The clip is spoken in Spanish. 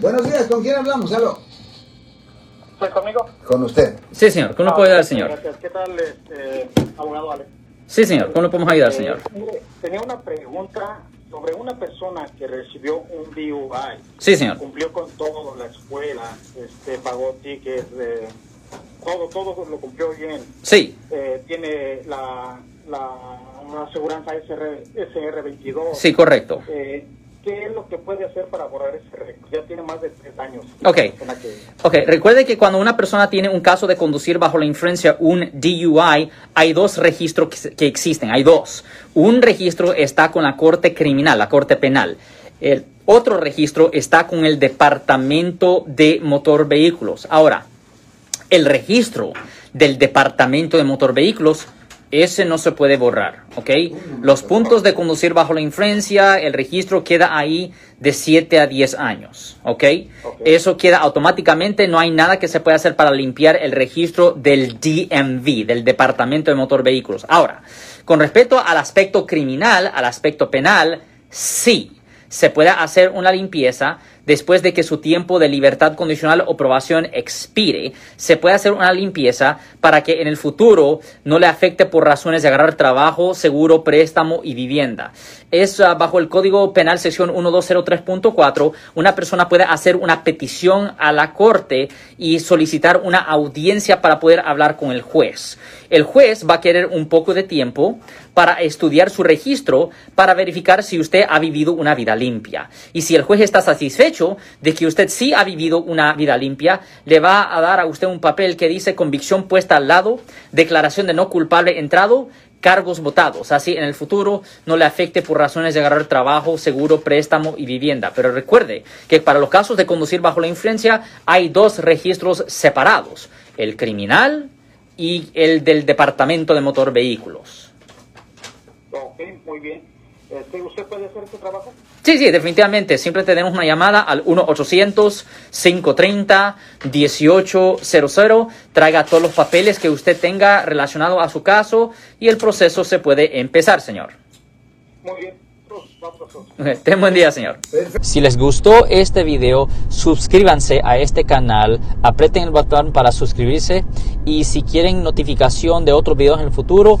Buenos días, ¿con quién hablamos? Aló. ¿Estoy conmigo? Con usted. Sí, señor. ¿Cómo Ah, puedo ayudar, gracias, señor? Gracias. ¿Qué tal, este, abogado Alex? Sí, señor. ¿Cómo le podemos ayudar, Eh, señor? mire, tenía una pregunta sobre una persona que recibió un DUI. Sí, señor. Cumplió con todo, la escuela, este, pagó tickets, eh, todo, todo lo cumplió bien. Sí. Eh, tiene la, la una aseguranza SR, SR22. Sí, correcto. ¿Qué es lo que puede hacer para borrar ese récord? Ya tiene más de tres años. Ok. Que- recuerde que cuando una persona tiene un caso de conducir bajo la influencia, un DUI, hay dos registros que existen, hay dos. Un registro está con la Corte Criminal, la Corte Penal. El otro registro está con el Departamento de Motor Vehículos. Ahora, el registro del Departamento de Motor Vehículos, ese no se puede borrar, ¿ok? Los puntos de conducir bajo la influencia, el registro queda ahí de 7 a 10 años, ¿ok? Ok. Eso queda automáticamente, no hay nada que se pueda hacer para limpiar el registro del DMV, del Departamento de Motor Vehículos. Ahora, con respecto al aspecto criminal, al aspecto penal, sí, se puede hacer una limpieza después de que su tiempo de libertad condicional o probación expire. Se puede hacer una limpieza para que en el futuro no le afecte por razones de agarrar trabajo, seguro, préstamo y vivienda. Es ah, bajo el Código Penal sección 1203.4, una persona puede hacer una petición a la corte y solicitar una audiencia para poder hablar con el juez. El juez va a querer un poco de tiempo para estudiar su registro para verificar si usted ha vivido una vida limpia. Y si el juez está satisfecho de que usted sí ha vivido una vida limpia, le va a dar a usted un papel que dice convicción puesta al lado, declaración de no culpable entrado, cargos votados. Así en el futuro no le afecte por razones de agarrar trabajo, seguro, préstamo y vivienda. Pero recuerde que para los casos de conducir bajo la influencia hay dos registros separados, el criminal y el del Departamento de Motor Vehículos. Muy bien. Este, ¿Usted puede hacer este trabajo? Sí, sí, definitivamente. Siempre tenemos una llamada al 1-800-530-1800. Traiga todos los papeles que usted tenga relacionados a su caso y el proceso se puede empezar, señor. Muy bien. Hacer. Ten buen día, señor. Si les gustó este video, suscríbanse a este canal, aprieten el botón para suscribirse y si quieren notificación de otros videos en el futuro,